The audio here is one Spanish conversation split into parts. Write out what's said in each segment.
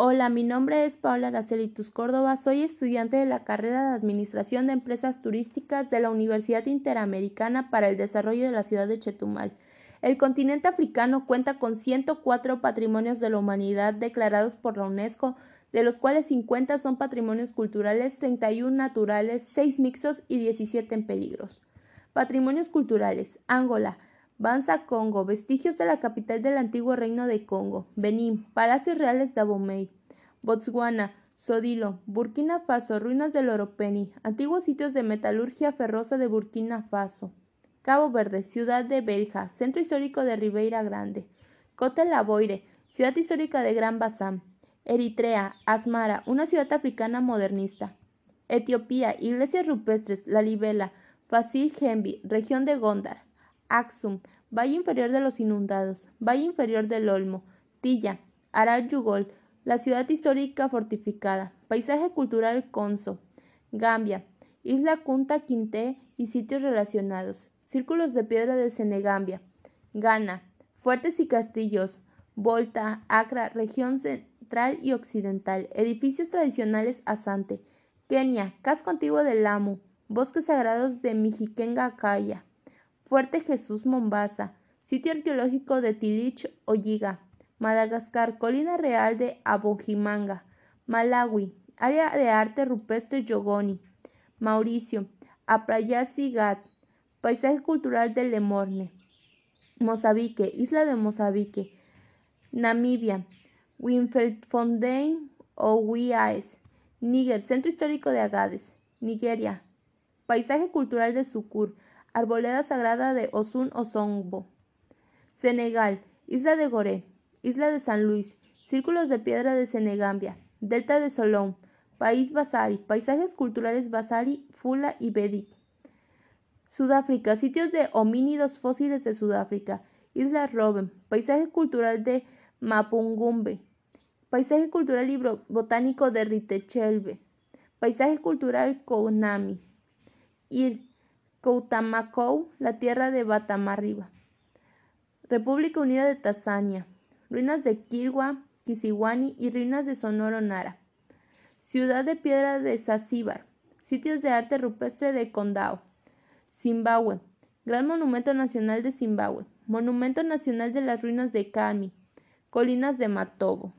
Hola, mi nombre es Paula Aracelitus Córdoba, soy estudiante de la carrera de Administración de Empresas Turísticas de la Universidad Interamericana para el Desarrollo de la ciudad de Chetumal. El continente africano cuenta con 104 patrimonios de la humanidad declarados por la UNESCO, de los cuales 50 son patrimonios culturales, 31 naturales, 6 mixtos y 17 en peligros. Patrimonios culturales. Angola. Banza Congo, vestigios de la capital del antiguo reino de Congo, Benín, palacios reales de Abomey, Botswana, Sodilo, Burkina Faso, ruinas del Oropeni, antiguos sitios de metalurgia ferrosa de Burkina Faso, Cabo Verde, ciudad de Belja, centro histórico de Ribeira Grande, Cote Laboire, ciudad histórica de Gran Bassam, Eritrea, Asmara, una ciudad africana modernista, Etiopía, iglesias rupestres, La Libela, Fasil Gembi, región de Gondar, Axum, Valle Inferior de los Inundados, Valle Inferior del Olmo, Tilla, Arayugol, la ciudad histórica fortificada, paisaje cultural Conso, Gambia, Isla Kunta Quinte y sitios relacionados, círculos de piedra de Senegambia, Ghana, fuertes y castillos, Volta, Accra, región central y occidental, edificios tradicionales Asante, Kenia, casco antiguo de Lamu, bosques sagrados de Mijikenga Kaya, Fuerte Jesús Mombasa, sitio arqueológico de Tilich Olliga, Madagascar, colina real de Abojimanga, Malawi, área de arte rupestre Yogoni, Mauricio, Aprayasi Gat, paisaje cultural de Lemorne, Mozambique, isla de Mozambique, Namibia, Winfeldfontein o Wiaes, Níger, centro histórico de Agades, Nigeria, paisaje cultural de Sucur, Arboleda Sagrada de Osun Osongbo. Senegal, Isla de Goré, Isla de San Luis, Círculos de Piedra de Senegambia, Delta de Solón, País Basari, Paisajes Culturales Basari, Fula y Bedi. Sudáfrica, sitios de homínidos fósiles de Sudáfrica, Isla Robben, Paisaje Cultural de Mapungumbe, Paisaje Cultural y Botánico de Ritechelbe, Paisaje Cultural Konami, Ir, Coutamacou, la tierra de Batamarriba. República Unida de Tanzania. Ruinas de Kilwa, Kisiwani y ruinas de Sonoro Nara. Ciudad de Piedra de Zanzíbar. Sitios de arte rupestre de Condao. Zimbabue. Gran Monumento Nacional de Zimbabue. Monumento Nacional de las Ruinas de Kami. Colinas de Matobo.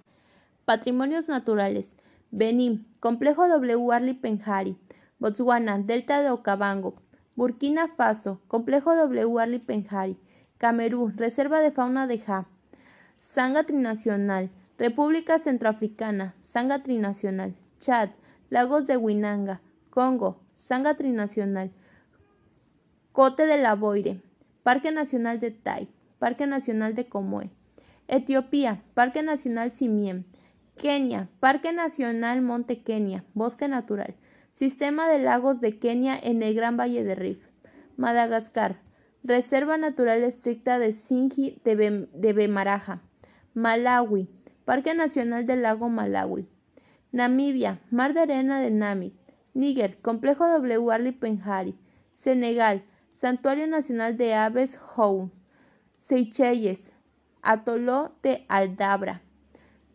Patrimonios naturales. Benín. Complejo W. Arli Penjari. Botswana. Delta de Okavango. Burkina Faso, Complejo W. Arli Penjari, Camerún, Reserva de Fauna de Ja, Sanga Trinacional, República Centroafricana, Sanga Trinacional, Chad, Lagos de Winanga, Congo, Sanga Trinacional, Cote de la Boire, Parque Nacional de Tai, Parque Nacional de Comoe, Etiopía, Parque Nacional Simien, Kenia, Parque Nacional Monte Kenia, Bosque Natural, Sistema de lagos de Kenia en el Gran Valle de Rift. Madagascar. Reserva Natural Estricta de Sinji de, Bemaraja. Malawi. Parque Nacional del Lago Malawi. Namibia. Mar de Arena de Nami. Níger. Complejo W. Arli Penjari. Senegal. Santuario Nacional de Aves Houn. Seychelles. Atoló de Aldabra.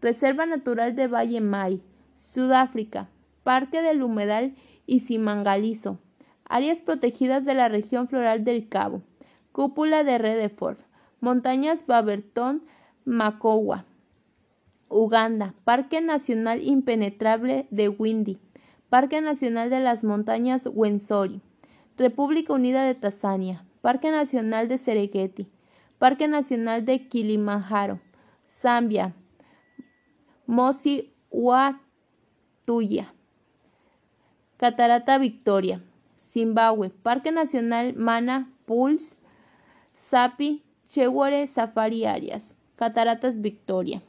Reserva Natural de Valle Mai. Sudáfrica. Parque del Humedal y Simangalizo, áreas protegidas de la región floral del Cabo, cúpula de Redeford, montañas Baberton, Makowa, Uganda, Parque Nacional Impenetrable de Windy, Parque Nacional de las Montañas Wensori, República Unida de Tanzania, Parque Nacional de Serengeti, Parque Nacional de Kilimanjaro, Zambia, Mosi Watuya. Catarata Victoria, Zimbabue, Parque Nacional Mana, Pulse, Sapi, Chewore Safari Arias, Cataratas Victoria.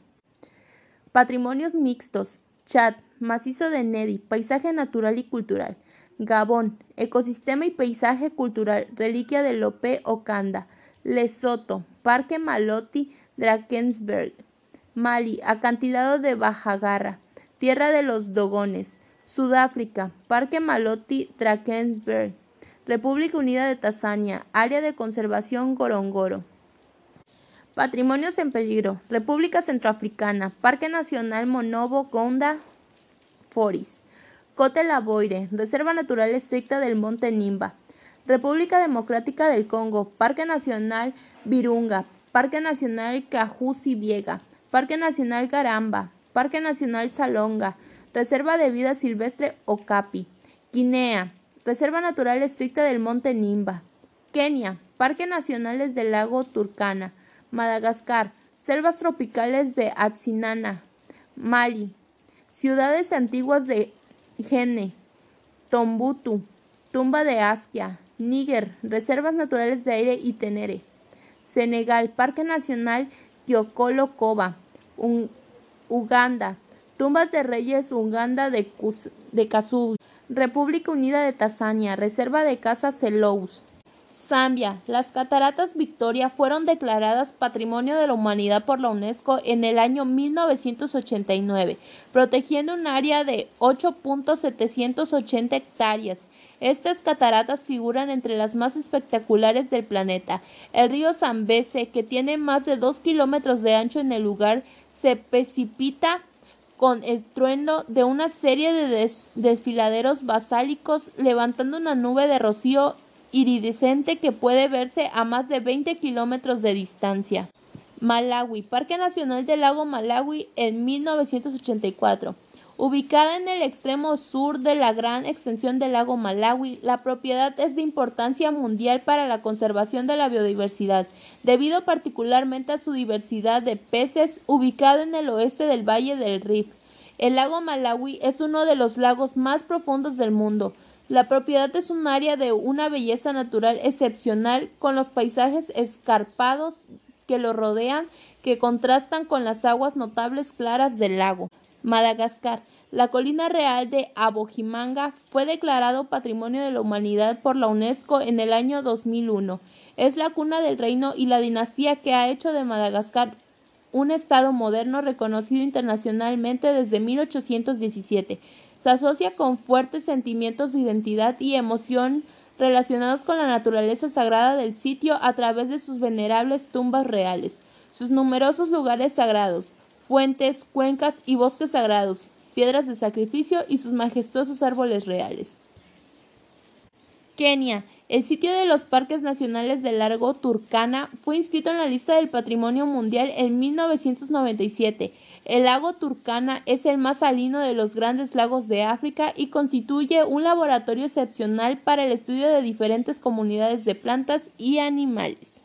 Patrimonios mixtos, Chad, Macizo de Nedi, Paisaje Natural y Cultural, Gabón, Ecosistema y Paisaje Cultural, Reliquia de Lope Ocanda, Lesoto, Parque Maloti, Drakensberg, Mali, Acantilado de Bajagarra, Tierra de los Dogones, Sudáfrica, Parque Maloti Drakensberg, República Unida de Tanzania, Área de Conservación Gorongoro. Patrimonios en peligro. República Centroafricana. Parque Nacional Monobo Gonda Foris. Cote Laboire. Reserva Natural Estricta del Monte Nimba. República Democrática del Congo. Parque Nacional Virunga. Parque Nacional Cajusi Viega. Parque Nacional Garamba. Parque Nacional Salonga. Reserva de Vida Silvestre Okapi. Guinea. Reserva Natural Estricta del Monte Nimba. Kenia. Parque Nacionales del Lago Turkana. Madagascar, selvas tropicales de Atsinana, Mali, ciudades antiguas de Gene, Tombutu, tumba de Askia, Níger, reservas naturales de aire y Tenere, Senegal, Parque Nacional Kyokolo Koba, Uganda, tumbas de reyes Uganda de, de República Unida de Tanzania, reserva de caza Selous. Zambia. Las cataratas Victoria fueron declaradas Patrimonio de la Humanidad por la UNESCO en el año 1989, protegiendo un área de 8.780 hectáreas. Estas cataratas figuran entre las más espectaculares del planeta. El río Zambeze, que tiene más de 2 kilómetros de ancho en el lugar, se precipita con el trueno de una serie de desfiladeros basálicos, levantando una nube de rocío iridiscente que puede verse a más de 20 kilómetros de distancia. Malawi, Parque Nacional del Lago Malawi en 1984. Ubicada en el extremo sur de la gran extensión del lago Malawi, la propiedad es de importancia mundial para la conservación de la biodiversidad, debido particularmente a su diversidad de peces ubicado en el oeste del Valle del Rift. El lago Malawi es uno de los lagos más profundos del mundo, la propiedad es un área de una belleza natural excepcional con los paisajes escarpados que lo rodean que contrastan con las aguas notables claras del lago. Madagascar. La colina real de Abojimanga fue declarado Patrimonio de la Humanidad por la UNESCO en el año 2001. Es la cuna del reino y la dinastía que ha hecho de Madagascar un estado moderno reconocido internacionalmente desde 1817. Se asocia con fuertes sentimientos de identidad y emoción relacionados con la naturaleza sagrada del sitio a través de sus venerables tumbas reales, sus numerosos lugares sagrados, fuentes, cuencas y bosques sagrados, piedras de sacrificio y sus majestuosos árboles reales. Kenia. El sitio de los Parques Nacionales del Largo Turkana fue inscrito en la lista del Patrimonio Mundial en 1997 el lago Turkana es el más salino de los grandes lagos de África y constituye un laboratorio excepcional para el estudio de diferentes comunidades de plantas y animales.